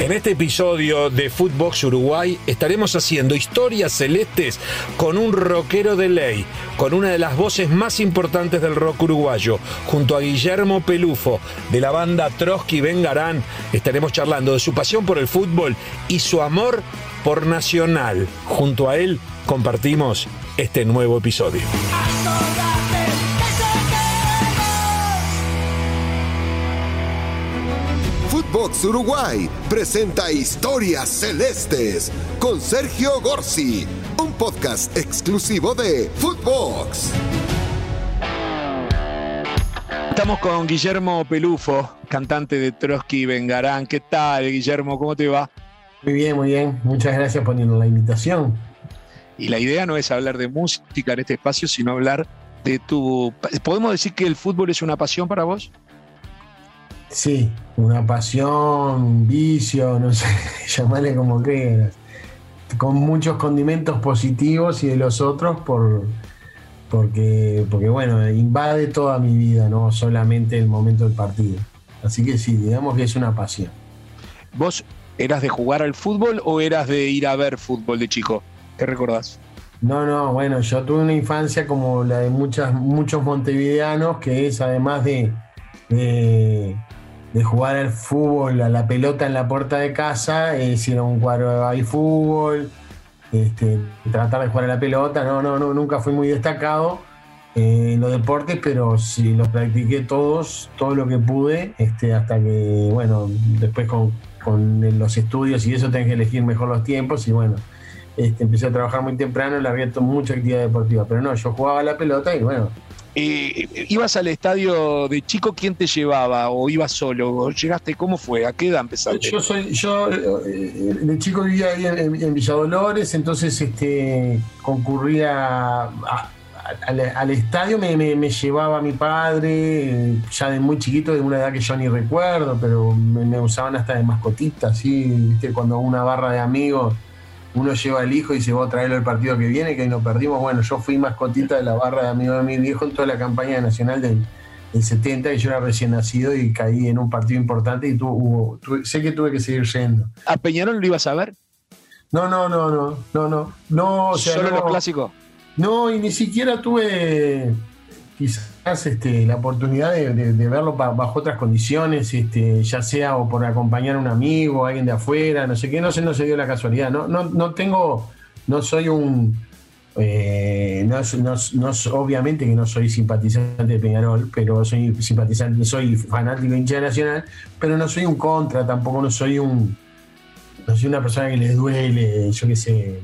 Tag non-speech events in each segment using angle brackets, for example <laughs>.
En este episodio de Footbox Uruguay estaremos haciendo historias celestes con un rockero de ley, con una de las voces más importantes del rock uruguayo, junto a Guillermo Pelufo de la banda Trotsky Vengarán. Estaremos charlando de su pasión por el fútbol y su amor por Nacional. Junto a él compartimos este nuevo episodio. Footbox Uruguay presenta Historias Celestes con Sergio Gorsi, un podcast exclusivo de Footbox. Estamos con Guillermo Pelufo, cantante de Trotsky Vengarán. ¿Qué tal, Guillermo? ¿Cómo te va? Muy bien, muy bien. Muchas gracias por la invitación. Y la idea no es hablar de música en este espacio, sino hablar de tu... ¿Podemos decir que el fútbol es una pasión para vos? Sí, una pasión, vicio, no sé, <laughs> llamarle como quieras. Con muchos condimentos positivos y de los otros por, porque, porque, bueno, invade toda mi vida, no solamente el momento del partido. Así que sí, digamos que es una pasión. ¿Vos eras de jugar al fútbol o eras de ir a ver fútbol de chico? ¿Qué recordás? No, no, bueno, yo tuve una infancia como la de muchas, muchos montevideanos, que es además de de jugar al fútbol, a la pelota en la puerta de casa, hicieron un cuadro de fútbol, este, tratar de jugar a la pelota, no, no, no, nunca fui muy destacado eh, en los deportes, pero sí los practiqué todos, todo lo que pude, este, hasta que, bueno, después con, los estudios y eso tenés que elegir mejor los tiempos y bueno, este, empecé a trabajar muy temprano, le había mucha actividad deportiva, pero no, yo jugaba a la pelota y bueno, eh, ¿Ibas al estadio de chico? ¿Quién te llevaba? ¿O ibas solo? ¿Llegaste? ¿Cómo fue? ¿A qué edad empezaste? Yo soy, yo eh, de chico vivía ahí en, en, Villa Dolores, entonces este, concurría al, estadio, me, llevaba mi padre, ya de muy chiquito, de una edad que yo ni recuerdo, pero me, usaban hasta de mascotita, así, ¿viste? cuando una barra de amigos uno lleva al hijo y dice, vos traerlo el partido que viene, que ahí nos perdimos. Bueno, yo fui mascotita de la barra de amigo de mi viejo en toda la campaña nacional del, 70 y yo era recién nacido y caí en un partido importante y tu, sé que tuve que seguir yendo. ¿A Peñarol lo ibas a ver? No, no, no, no, no, no. no o ¿Solo los clásicos? No, y ni siquiera tuve quizás este, la oportunidad de, verlo bajo otras condiciones, este, ya sea o por acompañar a un amigo, alguien de afuera, no sé qué, no sé, no se dio la casualidad. No, no, no tengo, no soy un, eh, no, no, obviamente que no soy simpatizante de Peñarol, pero soy simpatizante, soy fanático de hincha nacional, pero no soy un contra, tampoco no soy un, no soy una persona que le duele, yo qué sé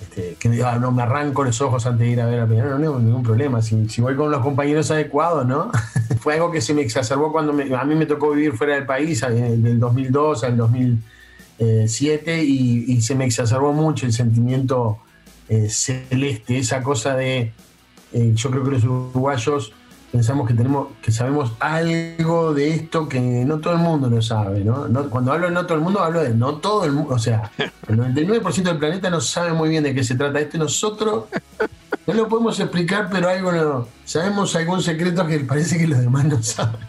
este, que diga, no me arranco los ojos antes de ir a ver a Peñarol, no tengo ningún problema. Si, voy con los compañeros adecuados, ¿no? <laughs> Fue algo que se me exacerbó cuando a mí me tocó vivir fuera del país, del 2002 al 2007, y, se me exacerbó mucho el sentimiento eh, celeste, esa cosa de. Eh, yo creo que los uruguayos pensamos que tenemos que sabemos algo de esto que no todo el mundo lo sabe, ¿no? cuando hablo de no todo el mundo, hablo de no todo el mundo, o sea, el 99% del planeta no sabe muy bien de qué se trata esto nosotros no lo podemos explicar, pero algo no, sabemos algún secreto que parece que los demás no saben.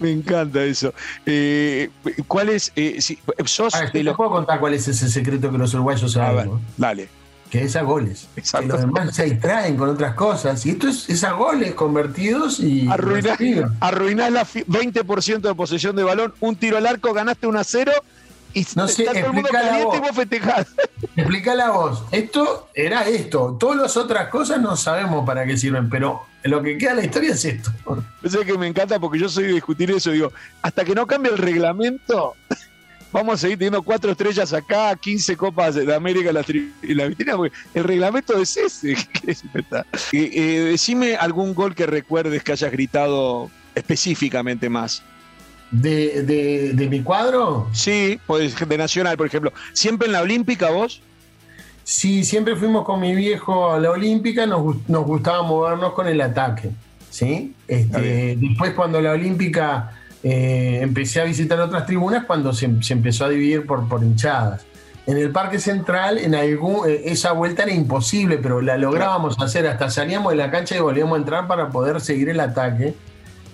Me encanta eso. Eh, ¿Cuál es? Eh, si, sos te puedo contar cuál es ese secreto que los uruguayos saben. dale que es a goles. Que los demás se distraen con otras cosas. Y esto es, a goles convertidos y. Arruinás, la 20% de posesión de balón, un tiro al arco, ganaste 1 a 0 y no sé, está todo el mundo caliente y vos festejás. <laughs> Explícala vos. Esto era esto. Todas las otras cosas no sabemos para qué sirven, pero lo que queda en la historia es esto. Yo que me encanta porque yo soy de discutir eso. Digo, hasta que no cambie el reglamento, <laughs> vamos a seguir teniendo cuatro estrellas acá, 15 copas de América en la, vitrina, porque el reglamento es ese. <laughs> Eh, eh, decime algún gol que recuerdes que hayas gritado específicamente más. ¿De, mi cuadro? Sí, pues, de Nacional, por ejemplo. ¿Siempre en la Olímpica vos? Sí, siempre fuimos con mi viejo a la Olímpica, nos, gustaba movernos con el ataque. ¿sí? Este, después cuando la Olímpica eh, empecé a visitar otras tribunas cuando se, empezó a dividir por, por, hinchadas. En el Parque Central, en algún, eh, esa vuelta era imposible, pero la lográbamos hacer. Hasta salíamos de la cancha y volvíamos a entrar para poder seguir el ataque.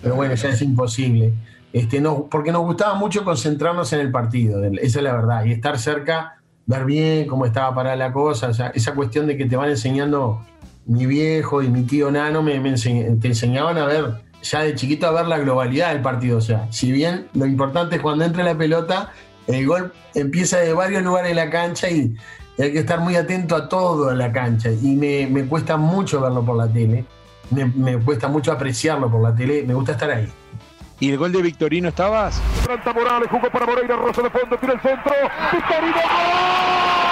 Pero bueno, ya es imposible. este, no, porque nos gustaba mucho concentrarnos en el partido, esa es la verdad, y estar cerca, ver bien cómo estaba parada la cosa, esa cuestión de que te van enseñando mi viejo y mi tío Nano, me, te enseñaban a ver, ya de chiquito a ver la globalidad del partido, o sea, si bien lo importante es cuando entra la pelota, el gol empieza de varios lugares de la cancha y, hay que estar muy atento a todo en la cancha, y me, me cuesta mucho verlo por la tele me, cuesta mucho apreciarlo por la tele, me gusta estar ahí. ¿Y el gol de Victorino estabas? Planta Morales, jugó para Moreira, Rosa de fondo, tira el centro. ¡Victorino! ¡Gol!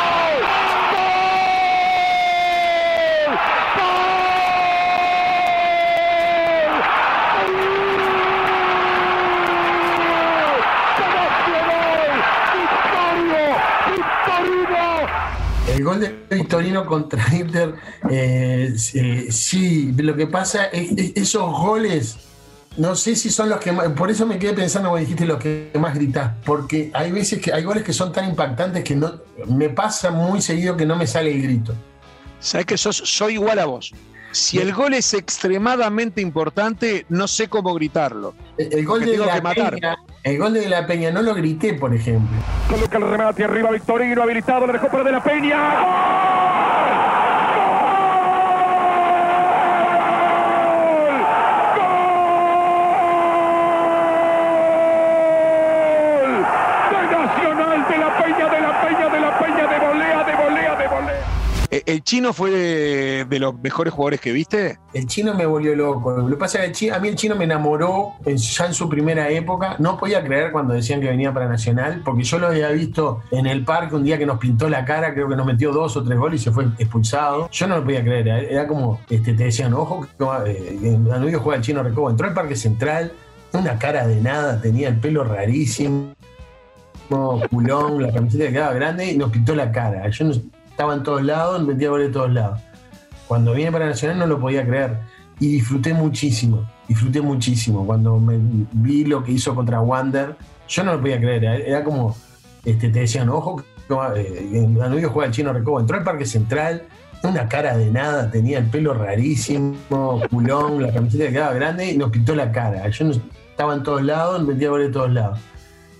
El gol de Victorino contra <laughs> Inter, eh, sí, lo que pasa es, esos goles, no sé si son los que más, por eso me quedé pensando cuando dijiste los que más gritás, porque hay veces que hay goles que son tan impactantes que no, me pasa muy seguido que no me sale el grito. Sabes que sos, soy igual a vos. Si el gol es extremadamente importante, no sé cómo gritarlo. El, gol de la Peña, el gol de la Peña no lo grité, por ejemplo. Coloca el remate arriba Victorino habilitado, le dejó para de la Peña. ¡Gol! ¿El chino fue de, los mejores jugadores que viste? El chino me volvió loco. Lo que pasa es que a mí el chino me enamoró ya en su primera época. No podía creer cuando decían que venía para Nacional, porque yo lo había visto en el parque un día que nos pintó la cara, creo que nos metió dos o tres goles y se fue expulsado. Yo no lo podía creer. Era como, este, te decían, ojo, eh, Danubio juega el chino Recobo. Entró al Parque Central, una cara de nada, tenía el pelo rarísimo culón, la camiseta quedaba grande y nos pintó la cara. Yo no, estaba en todos lados, metía goles de todos lados. Cuando vine para Nacional no lo podía creer y disfruté muchísimo, disfruté muchísimo. Cuando me vi lo que hizo contra Wander, yo no lo podía creer, era como, este, te decían, ojo, eh, Danubio juega el chino Recobo, entró al Parque Central, una cara de nada, tenía el pelo rarísimo, culón, la camiseta quedaba grande y nos pintó la cara. Yo estaba en todos lados, metía goles de todos lados.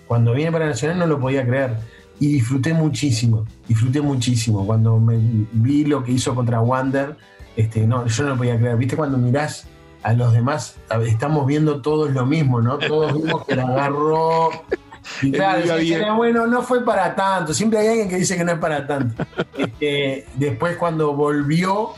Cuando vine para Nacional no lo podía creer y disfruté muchísimo, disfruté muchísimo. Cuando me vi lo que hizo contra Wander, este, no, yo no lo podía creer. ¿Viste cuando mirás a los demás? estamos viendo todos lo mismo, ¿no? Todos vimos que la agarró. Y claro, bueno, no fue para tanto. Siempre hay alguien que dice que no es para tanto. Este, después, cuando volvió,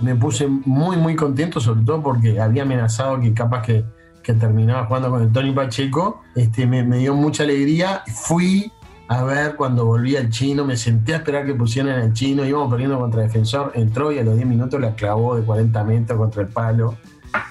me puse muy, muy contento, sobre todo porque había amenazado que capaz que, que terminaba jugando con el Tony Pacheco. Este, me, me dio mucha alegría. Fui, a ver cuando volví al chino, me senté a esperar que pusieran al chino, íbamos perdiendo contra defensor, entró y a los 10 minutos la clavó de 40 metros contra el palo.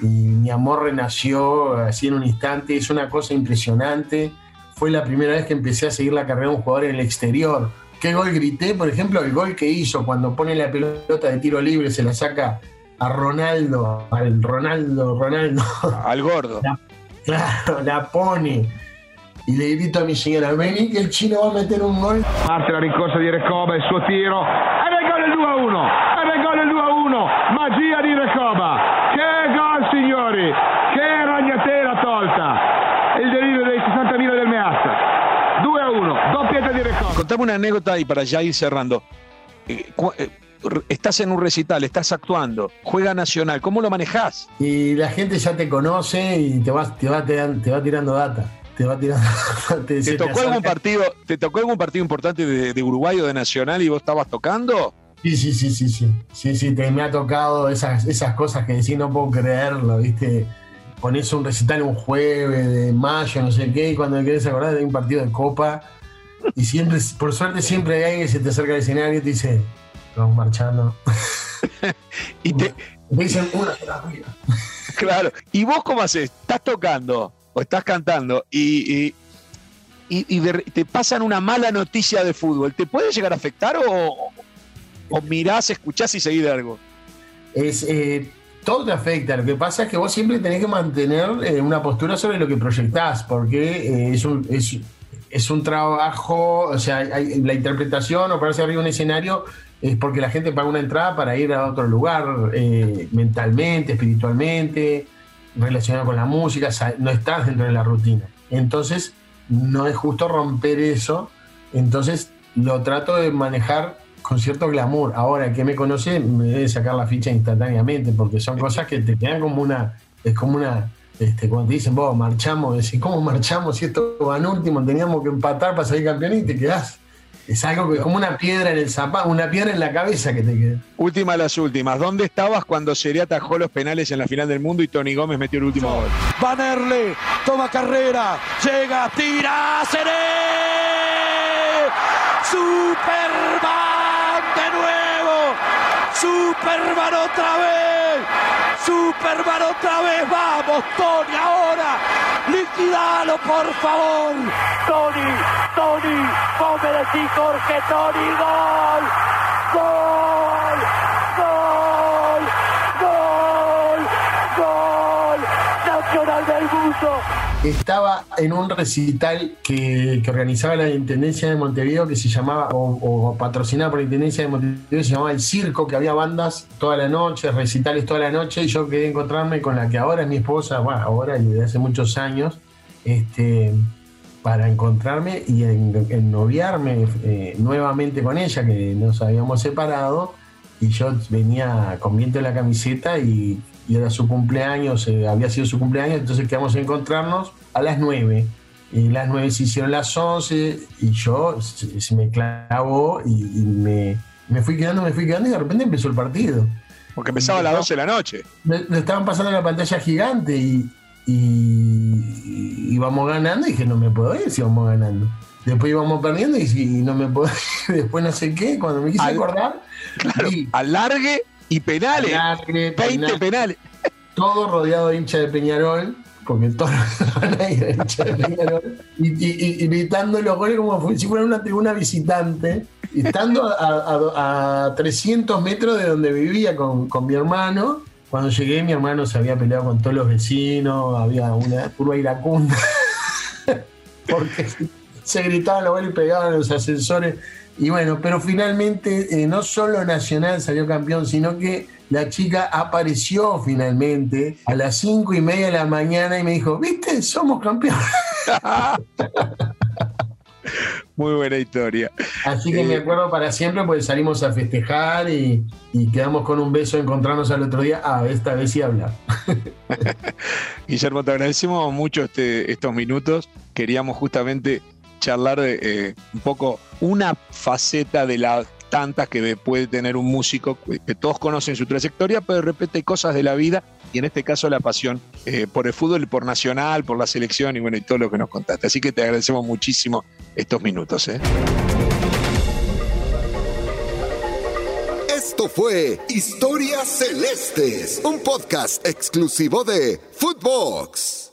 Y mi amor renació así en un instante, es una cosa impresionante. Fue la primera vez que empecé a seguir la carrera de un jugador en el exterior. ¿Qué gol grité? Por ejemplo, el gol que hizo cuando pone la pelota de tiro libre, se la saca a Ronaldo, al Ronaldo, Ronaldo. Al gordo. <laughs> claro, la pone y le grito a mi señora, vení que el chino va a meter un gol. Parte la rincorsa di Recoba, il suo tiro, ed è il gol il 2-1, ed è il gol il 2-1, magia di Recoba, che gol signori, che ragnatela tolta, il delirio dei 60.000 del Meazza, 2-1, doppietta di Recoba. Contame una anécdota y para ya ir cerrando. Eh, eh, estás en un recital, estás actuando, juega Nacional, ¿cómo lo manejás? Y la gente ya te conoce y te va, te va, te va tirando data te va tirando. <laughs> te, tocó algún partido, ¿Te tocó algún partido importante de, Uruguay o de Nacional y vos estabas tocando? Sí, sí, sí, sí, sí. Sí, sí, te, me ha tocado esas, esas cosas que decís, no puedo creerlo, ¿viste? Ponés un recital un jueves de mayo, no sé qué, y cuando querés acordar de un partido de copa, y siempre, por suerte, siempre hay alguien que se te acerca al escenario y te dice, vamos marchando. <laughs> y te, dicen una Claro. ¿Y vos cómo haces? ¿Estás tocando? O estás cantando y, te pasan una mala noticia de fútbol, ¿te puede llegar a afectar o, o mirás, escuchás y seguís de algo? Es, eh, todo te afecta. Lo que pasa es que vos siempre tenés que mantener eh, una postura sobre lo que proyectás, porque eh, es, un, es, un trabajo, o sea, la interpretación o pararse arriba de un escenario es porque la gente paga una entrada para ir a otro lugar, mentalmente, espiritualmente relacionado con la música, no estás dentro de la rutina. Entonces, no es justo romper eso. Entonces, lo trato de manejar con cierto glamour. Ahora, que me conoce, me debe sacar la ficha instantáneamente, porque son cosas que te quedan como una. Es como una. Este, cuando te dicen, vos, marchamos, decís, ¿cómo marchamos si esto va en último? Teníamos que empatar para salir campeón y te quedás. Es algo que como una piedra en el zapato, una piedra en la cabeza que te queda. Última de las últimas. ¿Dónde estabas cuando Seré atajó los penales en la final del mundo y Tony Gómez metió el último gol? Vanerle, toma carrera, llega, tira, Seré. Superman de nuevo. Superman otra vez. Superman otra vez. Vamos, Tony, ahora. Liquidalo, por favor. Tony, Tony, vos me decís, Jorge, Tony, gol. Gol. Gol. Gol. Gol. Nacional del Buzo. Estaba en un recital que, organizaba la Intendencia de Montevideo que se llamaba, o, o patrocinada por la Intendencia de Montevideo, se llamaba El Circo, que había bandas toda la noche, recitales toda la noche, y yo quería encontrarme con la que ahora es mi esposa, bueno, ahora y desde hace muchos años, este, para encontrarme y en, eh, nuevamente con ella, que nos habíamos separado, y yo venía con viento en la camiseta y, y era su cumpleaños, eh, había sido su cumpleaños, entonces quedamos a encontrarnos a las 9. Y las 9 se hicieron las 11 y yo se, se me clavó y, y me, me fui quedando, me fui quedando y de repente empezó el partido. Porque empezaba a las 12 de la noche. Lo, estaban pasando en la pantalla gigante y, y, y íbamos ganando y dije, no me puedo ir si vamos ganando. Después íbamos perdiendo y, y no me puedo <laughs> ir. Después no sé qué, cuando me quise Al- acordar, Claro, Sí. alargue y penales. Alargue, 20 penal. penales. todo rodeado de hincha de Peñarol, porque todos <laughs> van a ir a hincha de Peñarol, y, y- gritando los goles como si fuera una tribuna visitante, estando a, a- a 300 metros de donde vivía con, con mi hermano. Cuando llegué, mi hermano se había peleado con todos los vecinos, había una curva iracunda, <laughs> porque se gritaban los goles y pegaban los ascensores. Y bueno, pero finalmente eh, no solo Nacional salió campeón, sino que la chica apareció finalmente a las cinco y media de la mañana y me dijo, ¿viste? Somos campeones. <laughs> Muy buena historia. Así que me acuerdo para siempre, pues salimos a festejar y, y quedamos con un beso, encontrarnos al otro día. Ah, esta vez sí hablar. <laughs> Guillermo, te agradecemos mucho este- estos minutos. Queríamos justamente charlar de eh, un poco una faceta de las tantas que puede tener un músico, que- que todos conocen su trayectoria, pero de repente hay cosas de la vida y en este caso la pasión eh, por el fútbol, por Nacional, por la selección y bueno, y todo lo que nos contaste. Así que te agradecemos muchísimo estos minutos. ¿eh? Esto fue Historias Celestes, un podcast exclusivo de Footbox.